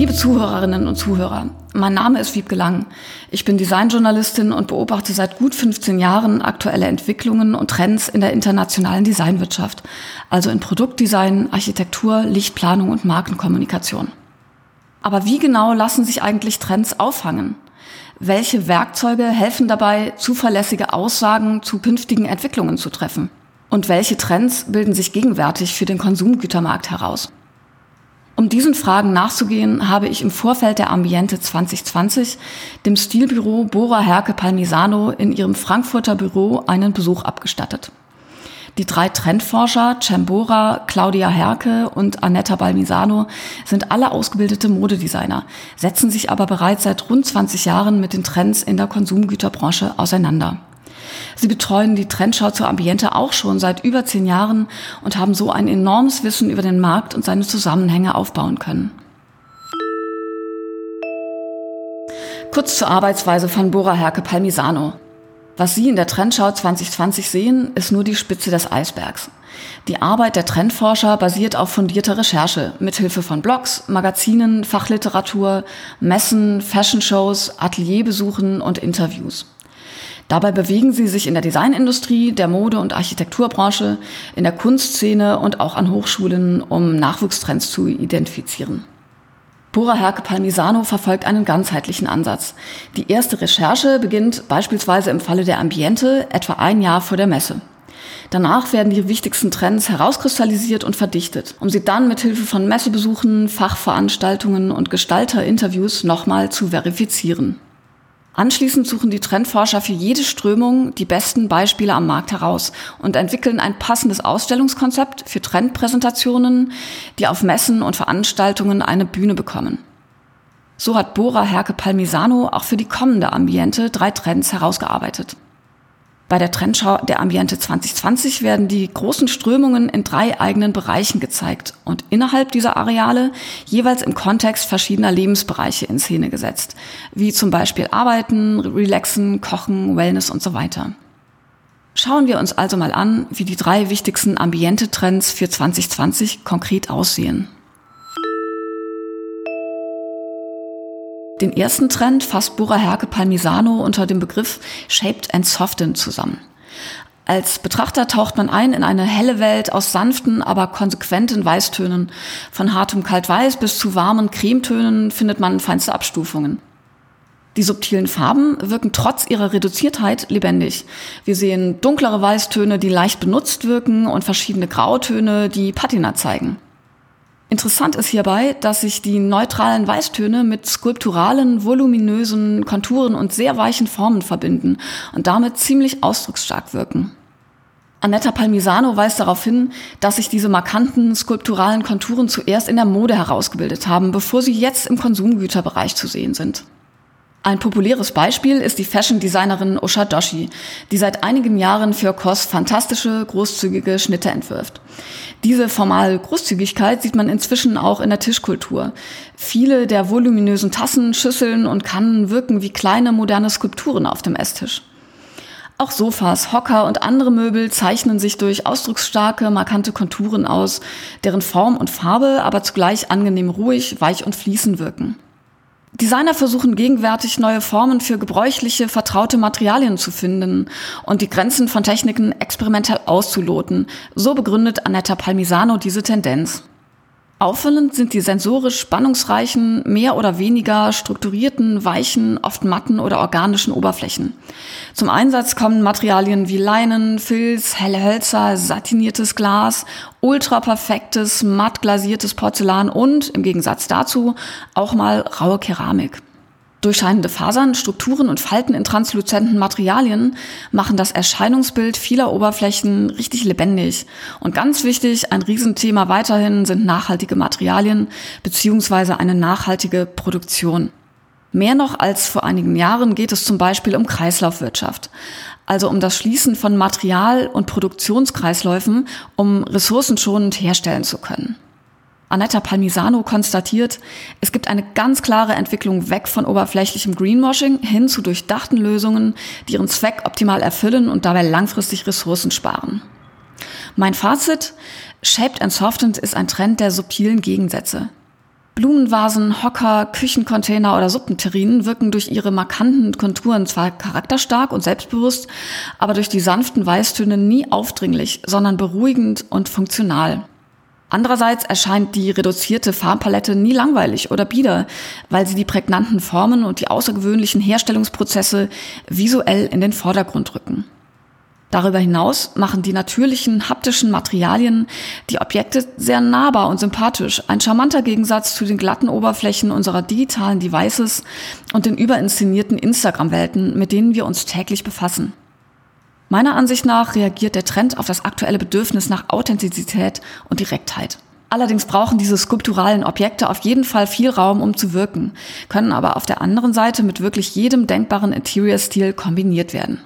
Liebe Zuhörerinnen und Zuhörer, mein Name ist Wiebke Lang. Ich bin Designjournalistin und beobachte seit gut 15 Jahren aktuelle Entwicklungen und Trends in der internationalen Designwirtschaft, also in Produktdesign, Architektur, Lichtplanung und Markenkommunikation. Aber wie genau lassen sich eigentlich Trends auffangen? Welche Werkzeuge helfen dabei, zuverlässige Aussagen zu künftigen Entwicklungen zu treffen? Und welche Trends bilden sich gegenwärtig für den Konsumgütermarkt heraus? Um diesen Fragen nachzugehen, habe ich im Vorfeld der Ambiente 2020 dem Stilbüro Bora Herke Palmisano in ihrem Frankfurter Büro einen Besuch abgestattet. Die drei Trendforscher, Cembora, Claudia Herke und Annetta Balmisano, sind alle ausgebildete Modedesigner, setzen sich aber bereits seit rund 20 Jahren mit den Trends in der Konsumgüterbranche auseinander. Sie betreuen die Trendschau zur Ambiente auch schon seit über zehn Jahren und haben so ein enormes Wissen über den Markt und seine Zusammenhänge aufbauen können. Kurz zur Arbeitsweise von Bora Herke Palmisano. Was Sie in der Trendschau 2020 sehen, ist nur die Spitze des Eisbergs. Die Arbeit der Trendforscher basiert auf fundierter Recherche mithilfe von Blogs, Magazinen, Fachliteratur, Messen, Fashion-Shows, Atelierbesuchen und Interviews. Dabei bewegen sie sich in der Designindustrie, der Mode- und Architekturbranche, in der Kunstszene und auch an Hochschulen, um Nachwuchstrends zu identifizieren. Pura Herke Palmisano verfolgt einen ganzheitlichen Ansatz. Die erste Recherche beginnt beispielsweise im Falle der Ambiente etwa ein Jahr vor der Messe. Danach werden die wichtigsten Trends herauskristallisiert und verdichtet, um sie dann mit Hilfe von Messebesuchen, Fachveranstaltungen und Gestalterinterviews nochmal zu verifizieren. Anschließend suchen die Trendforscher für jede Strömung die besten Beispiele am Markt heraus und entwickeln ein passendes Ausstellungskonzept für Trendpräsentationen, die auf Messen und Veranstaltungen eine Bühne bekommen. So hat Bora Herke Palmisano auch für die kommende Ambiente drei Trends herausgearbeitet. Bei der Trendschau der Ambiente 2020 werden die großen Strömungen in drei eigenen Bereichen gezeigt und innerhalb dieser Areale jeweils im Kontext verschiedener Lebensbereiche in Szene gesetzt, wie zum Beispiel Arbeiten, Relaxen, Kochen, Wellness und so weiter. Schauen wir uns also mal an, wie die drei wichtigsten Ambiente-Trends für 2020 konkret aussehen. Den ersten Trend fasst Bora Herke Palmisano unter dem Begriff Shaped and Softened zusammen. Als Betrachter taucht man ein in eine helle Welt aus sanften, aber konsequenten Weißtönen. Von hartem Kaltweiß bis zu warmen Cremetönen findet man feinste Abstufungen. Die subtilen Farben wirken trotz ihrer Reduziertheit lebendig. Wir sehen dunklere Weißtöne, die leicht benutzt wirken und verschiedene Grautöne, die Patina zeigen. Interessant ist hierbei, dass sich die neutralen Weißtöne mit skulpturalen, voluminösen Konturen und sehr weichen Formen verbinden und damit ziemlich ausdrucksstark wirken. Annetta Palmisano weist darauf hin, dass sich diese markanten skulpturalen Konturen zuerst in der Mode herausgebildet haben, bevor sie jetzt im Konsumgüterbereich zu sehen sind. Ein populäres Beispiel ist die Fashion-Designerin Osha Doshi, die seit einigen Jahren für COS fantastische, großzügige Schnitte entwirft. Diese formale Großzügigkeit sieht man inzwischen auch in der Tischkultur. Viele der voluminösen Tassen, Schüsseln und Kannen wirken wie kleine moderne Skulpturen auf dem Esstisch. Auch Sofas, Hocker und andere Möbel zeichnen sich durch ausdrucksstarke, markante Konturen aus, deren Form und Farbe aber zugleich angenehm ruhig, weich und fließend wirken. Designer versuchen gegenwärtig neue Formen für gebräuchliche, vertraute Materialien zu finden und die Grenzen von Techniken experimentell auszuloten. So begründet Annetta Palmisano diese Tendenz. Auffallend sind die sensorisch spannungsreichen, mehr oder weniger strukturierten, weichen, oft matten oder organischen Oberflächen. Zum Einsatz kommen Materialien wie Leinen, Filz, helle Hölzer, satiniertes Glas, ultraperfektes, matt glasiertes Porzellan und, im Gegensatz dazu, auch mal raue Keramik. Durchscheinende Fasern, Strukturen und Falten in transluzenten Materialien machen das Erscheinungsbild vieler Oberflächen richtig lebendig. Und ganz wichtig, ein Riesenthema weiterhin sind nachhaltige Materialien beziehungsweise eine nachhaltige Produktion. Mehr noch als vor einigen Jahren geht es zum Beispiel um Kreislaufwirtschaft, also um das Schließen von Material- und Produktionskreisläufen, um ressourcenschonend herstellen zu können. Annetta Palmisano konstatiert, es gibt eine ganz klare Entwicklung weg von oberflächlichem Greenwashing hin zu durchdachten Lösungen, die ihren Zweck optimal erfüllen und dabei langfristig Ressourcen sparen. Mein Fazit, Shaped and Softened ist ein Trend der subtilen Gegensätze. Blumenvasen, Hocker, Küchencontainer oder Suppenterrinen wirken durch ihre markanten Konturen zwar charakterstark und selbstbewusst, aber durch die sanften Weißtöne nie aufdringlich, sondern beruhigend und funktional. Andererseits erscheint die reduzierte Farbpalette nie langweilig oder bieder, weil sie die prägnanten Formen und die außergewöhnlichen Herstellungsprozesse visuell in den Vordergrund rücken. Darüber hinaus machen die natürlichen haptischen Materialien die Objekte sehr nahbar und sympathisch, ein charmanter Gegensatz zu den glatten Oberflächen unserer digitalen Devices und den überinszenierten Instagram-Welten, mit denen wir uns täglich befassen. Meiner Ansicht nach reagiert der Trend auf das aktuelle Bedürfnis nach Authentizität und Direktheit. Allerdings brauchen diese skulpturalen Objekte auf jeden Fall viel Raum, um zu wirken, können aber auf der anderen Seite mit wirklich jedem denkbaren Interior-Stil kombiniert werden.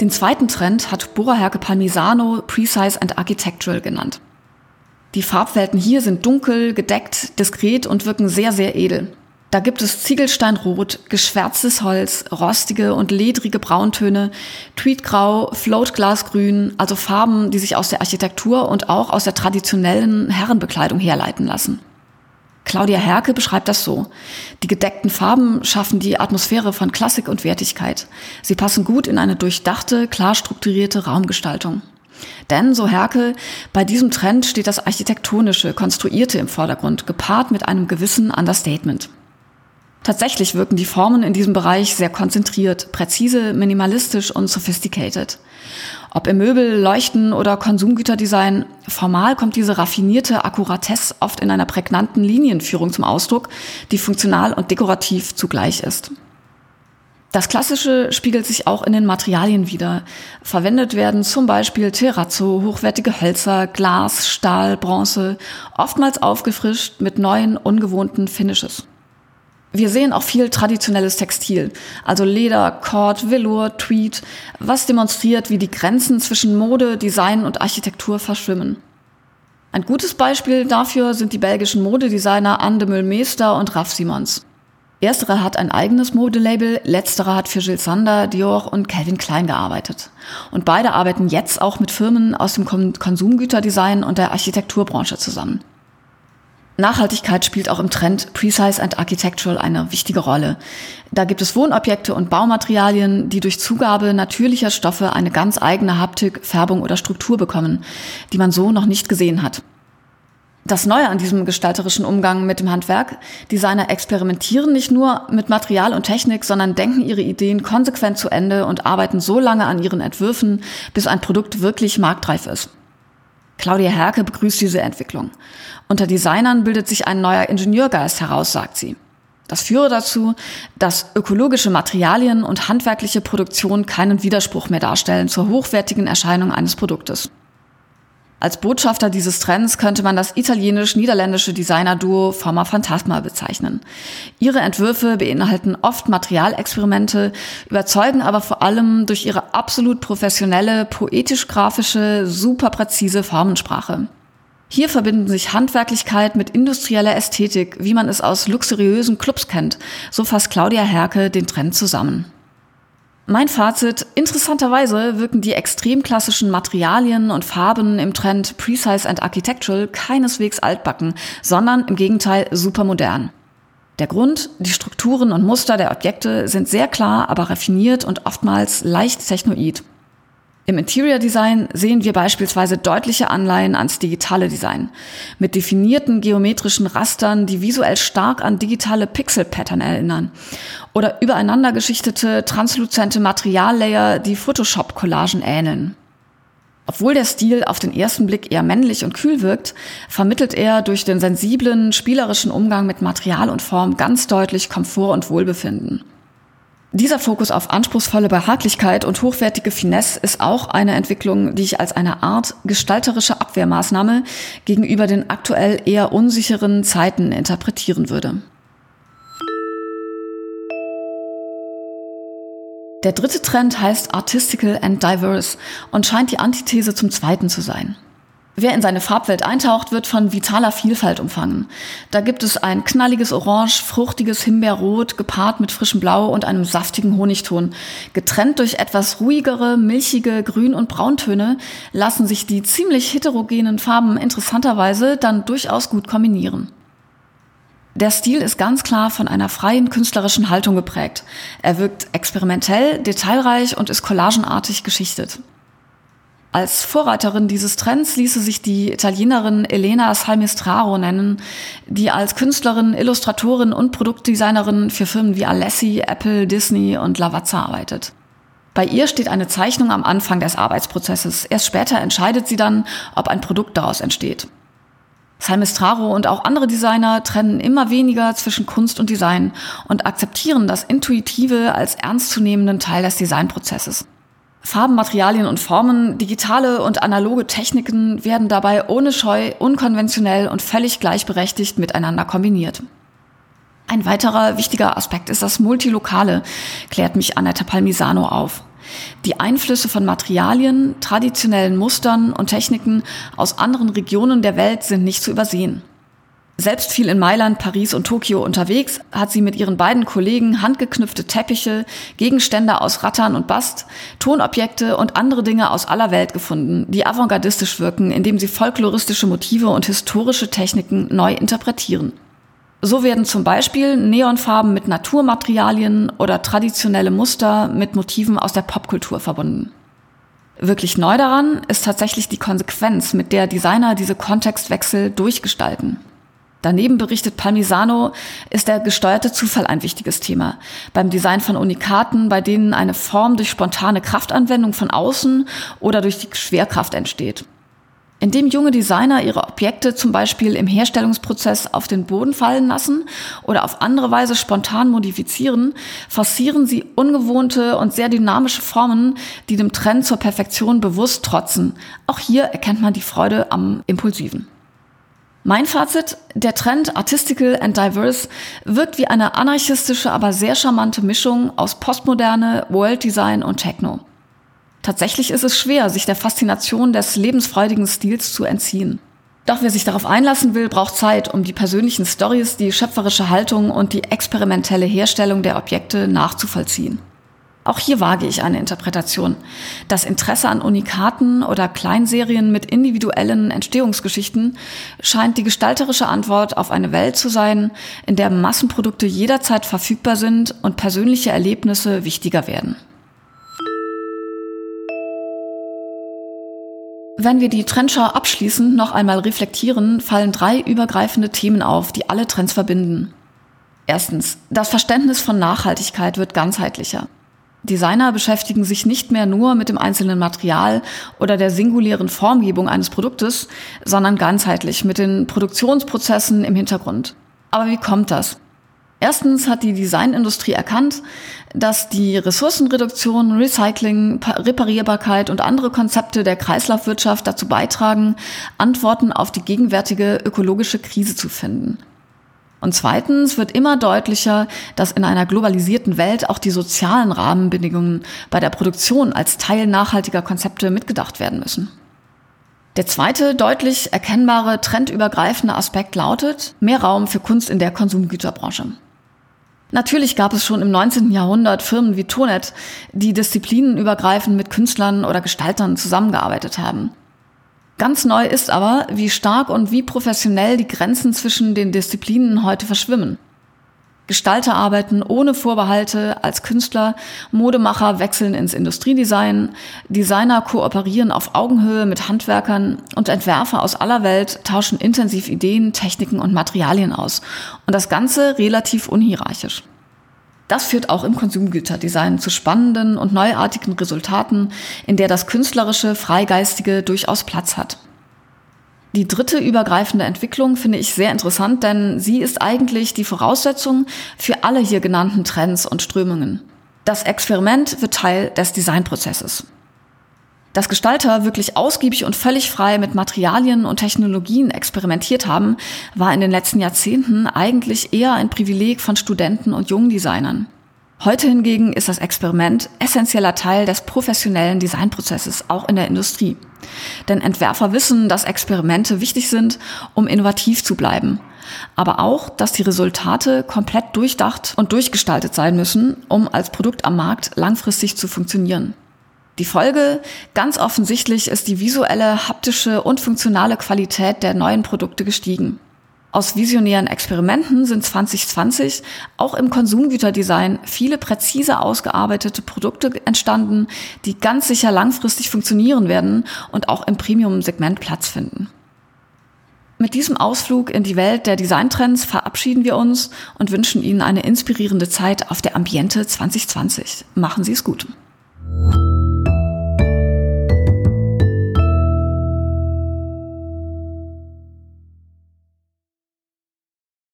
Den zweiten Trend hat Bora Herke Palmisano Precise and Architectural genannt. Die Farbwelten hier sind dunkel, gedeckt, diskret und wirken sehr, sehr edel. Da gibt es Ziegelsteinrot, geschwärztes Holz, rostige und ledrige Brauntöne, Tweedgrau, Floatglasgrün, also Farben, die sich aus der Architektur und auch aus der traditionellen Herrenbekleidung herleiten lassen. Claudia Herke beschreibt das so. Die gedeckten Farben schaffen die Atmosphäre von Klassik und Wertigkeit. Sie passen gut in eine durchdachte, klar strukturierte Raumgestaltung. Denn, so Herke, bei diesem Trend steht das Architektonische, Konstruierte im Vordergrund, gepaart mit einem gewissen Understatement. Tatsächlich wirken die Formen in diesem Bereich sehr konzentriert, präzise, minimalistisch und sophisticated. Ob im Möbel, Leuchten oder Konsumgüterdesign, formal kommt diese raffinierte Akkuratesse oft in einer prägnanten Linienführung zum Ausdruck, die funktional und dekorativ zugleich ist. Das Klassische spiegelt sich auch in den Materialien wider. Verwendet werden zum Beispiel Terrazzo, hochwertige Hölzer, Glas, Stahl, Bronze, oftmals aufgefrischt mit neuen, ungewohnten Finishes. Wir sehen auch viel traditionelles Textil, also Leder, Cord, Velour, Tweed, was demonstriert, wie die Grenzen zwischen Mode, Design und Architektur verschwimmen. Ein gutes Beispiel dafür sind die belgischen Modedesigner de Meester und Raf Simons. Ersterer hat ein eigenes Modelabel, letzterer hat für Gilles Sander, Dior und Calvin Klein gearbeitet. Und beide arbeiten jetzt auch mit Firmen aus dem Konsumgüterdesign und der Architekturbranche zusammen. Nachhaltigkeit spielt auch im Trend Precise and Architectural eine wichtige Rolle. Da gibt es Wohnobjekte und Baumaterialien, die durch Zugabe natürlicher Stoffe eine ganz eigene Haptik, Färbung oder Struktur bekommen, die man so noch nicht gesehen hat. Das Neue an diesem gestalterischen Umgang mit dem Handwerk, Designer experimentieren nicht nur mit Material und Technik, sondern denken ihre Ideen konsequent zu Ende und arbeiten so lange an ihren Entwürfen, bis ein Produkt wirklich marktreif ist. Claudia Herke begrüßt diese Entwicklung. Unter Designern bildet sich ein neuer Ingenieurgeist heraus, sagt sie. Das führe dazu, dass ökologische Materialien und handwerkliche Produktion keinen Widerspruch mehr darstellen zur hochwertigen Erscheinung eines Produktes. Als Botschafter dieses Trends könnte man das italienisch-niederländische Designer-Duo Forma Phantasma bezeichnen. Ihre Entwürfe beinhalten oft Materialexperimente, überzeugen aber vor allem durch ihre absolut professionelle, poetisch-grafische, super präzise Formensprache. Hier verbinden sich Handwerklichkeit mit industrieller Ästhetik, wie man es aus luxuriösen Clubs kennt. So fasst Claudia Herke den Trend zusammen. Mein Fazit, interessanterweise wirken die extrem klassischen Materialien und Farben im Trend Precise and Architectural keineswegs altbacken, sondern im Gegenteil super modern. Der Grund, die Strukturen und Muster der Objekte sind sehr klar, aber raffiniert und oftmals leicht technoid. Im Interior Design sehen wir beispielsweise deutliche Anleihen ans digitale Design. Mit definierten geometrischen Rastern, die visuell stark an digitale Pixel-Pattern erinnern. Oder übereinander geschichtete, transluzente Materiallayer, die Photoshop-Collagen ähneln. Obwohl der Stil auf den ersten Blick eher männlich und kühl wirkt, vermittelt er durch den sensiblen, spielerischen Umgang mit Material und Form ganz deutlich Komfort und Wohlbefinden. Dieser Fokus auf anspruchsvolle Behaglichkeit und hochwertige Finesse ist auch eine Entwicklung, die ich als eine Art gestalterische Abwehrmaßnahme gegenüber den aktuell eher unsicheren Zeiten interpretieren würde. Der dritte Trend heißt Artistical and Diverse und scheint die Antithese zum zweiten zu sein. Wer in seine Farbwelt eintaucht, wird von vitaler Vielfalt umfangen. Da gibt es ein knalliges Orange, fruchtiges Himbeerrot, gepaart mit frischem Blau und einem saftigen Honigton. Getrennt durch etwas ruhigere, milchige Grün- und Brauntöne lassen sich die ziemlich heterogenen Farben interessanterweise dann durchaus gut kombinieren. Der Stil ist ganz klar von einer freien künstlerischen Haltung geprägt. Er wirkt experimentell, detailreich und ist collagenartig geschichtet. Als Vorreiterin dieses Trends ließe sich die Italienerin Elena Salmistraro nennen, die als Künstlerin, Illustratorin und Produktdesignerin für Firmen wie Alessi, Apple, Disney und Lavazza arbeitet. Bei ihr steht eine Zeichnung am Anfang des Arbeitsprozesses. Erst später entscheidet sie dann, ob ein Produkt daraus entsteht. Salmistraro und auch andere Designer trennen immer weniger zwischen Kunst und Design und akzeptieren das Intuitive als ernstzunehmenden Teil des Designprozesses. Farben, Materialien und Formen, digitale und analoge Techniken werden dabei ohne Scheu, unkonventionell und völlig gleichberechtigt miteinander kombiniert. Ein weiterer wichtiger Aspekt ist das Multilokale, klärt mich Annette Palmisano auf. Die Einflüsse von Materialien, traditionellen Mustern und Techniken aus anderen Regionen der Welt sind nicht zu übersehen. Selbst viel in Mailand, Paris und Tokio unterwegs, hat sie mit ihren beiden Kollegen handgeknüpfte Teppiche, Gegenstände aus Rattan und Bast, Tonobjekte und andere Dinge aus aller Welt gefunden, die avantgardistisch wirken, indem sie folkloristische Motive und historische Techniken neu interpretieren. So werden zum Beispiel Neonfarben mit Naturmaterialien oder traditionelle Muster mit Motiven aus der Popkultur verbunden. Wirklich neu daran ist tatsächlich die Konsequenz, mit der Designer diese Kontextwechsel durchgestalten. Daneben berichtet Palmisano, ist der gesteuerte Zufall ein wichtiges Thema. Beim Design von Unikaten, bei denen eine Form durch spontane Kraftanwendung von außen oder durch die Schwerkraft entsteht. Indem junge Designer ihre Objekte zum Beispiel im Herstellungsprozess auf den Boden fallen lassen oder auf andere Weise spontan modifizieren, forcieren sie ungewohnte und sehr dynamische Formen, die dem Trend zur Perfektion bewusst trotzen. Auch hier erkennt man die Freude am Impulsiven. Mein Fazit, der Trend Artistical and Diverse wirkt wie eine anarchistische, aber sehr charmante Mischung aus Postmoderne, World Design und Techno. Tatsächlich ist es schwer, sich der Faszination des lebensfreudigen Stils zu entziehen. Doch wer sich darauf einlassen will, braucht Zeit, um die persönlichen Stories, die schöpferische Haltung und die experimentelle Herstellung der Objekte nachzuvollziehen. Auch hier wage ich eine Interpretation. Das Interesse an Unikaten oder Kleinserien mit individuellen Entstehungsgeschichten scheint die gestalterische Antwort auf eine Welt zu sein, in der Massenprodukte jederzeit verfügbar sind und persönliche Erlebnisse wichtiger werden. Wenn wir die Trendschau abschließend noch einmal reflektieren, fallen drei übergreifende Themen auf, die alle Trends verbinden. Erstens, das Verständnis von Nachhaltigkeit wird ganzheitlicher. Designer beschäftigen sich nicht mehr nur mit dem einzelnen Material oder der singulären Formgebung eines Produktes, sondern ganzheitlich mit den Produktionsprozessen im Hintergrund. Aber wie kommt das? Erstens hat die Designindustrie erkannt, dass die Ressourcenreduktion, Recycling, Reparierbarkeit und andere Konzepte der Kreislaufwirtschaft dazu beitragen, Antworten auf die gegenwärtige ökologische Krise zu finden. Und zweitens wird immer deutlicher, dass in einer globalisierten Welt auch die sozialen Rahmenbedingungen bei der Produktion als Teil nachhaltiger Konzepte mitgedacht werden müssen. Der zweite deutlich erkennbare trendübergreifende Aspekt lautet mehr Raum für Kunst in der Konsumgüterbranche. Natürlich gab es schon im 19. Jahrhundert Firmen wie Tonet, die disziplinenübergreifend mit Künstlern oder Gestaltern zusammengearbeitet haben. Ganz neu ist aber, wie stark und wie professionell die Grenzen zwischen den Disziplinen heute verschwimmen. Gestalter arbeiten ohne Vorbehalte als Künstler, Modemacher wechseln ins Industriedesign, Designer kooperieren auf Augenhöhe mit Handwerkern und Entwerfer aus aller Welt tauschen intensiv Ideen, Techniken und Materialien aus. Und das Ganze relativ unhierarchisch. Das führt auch im Konsumgüterdesign zu spannenden und neuartigen Resultaten, in der das künstlerische, freigeistige durchaus Platz hat. Die dritte übergreifende Entwicklung finde ich sehr interessant, denn sie ist eigentlich die Voraussetzung für alle hier genannten Trends und Strömungen. Das Experiment wird Teil des Designprozesses. Dass Gestalter wirklich ausgiebig und völlig frei mit Materialien und Technologien experimentiert haben, war in den letzten Jahrzehnten eigentlich eher ein Privileg von Studenten und jungen Designern. Heute hingegen ist das Experiment essentieller Teil des professionellen Designprozesses, auch in der Industrie. Denn Entwerfer wissen, dass Experimente wichtig sind, um innovativ zu bleiben. Aber auch, dass die Resultate komplett durchdacht und durchgestaltet sein müssen, um als Produkt am Markt langfristig zu funktionieren. Die Folge, ganz offensichtlich, ist die visuelle, haptische und funktionale Qualität der neuen Produkte gestiegen. Aus visionären Experimenten sind 2020 auch im Konsumgüterdesign viele präzise ausgearbeitete Produkte entstanden, die ganz sicher langfristig funktionieren werden und auch im Premium-Segment Platz finden. Mit diesem Ausflug in die Welt der Designtrends verabschieden wir uns und wünschen Ihnen eine inspirierende Zeit auf der Ambiente 2020. Machen Sie es gut.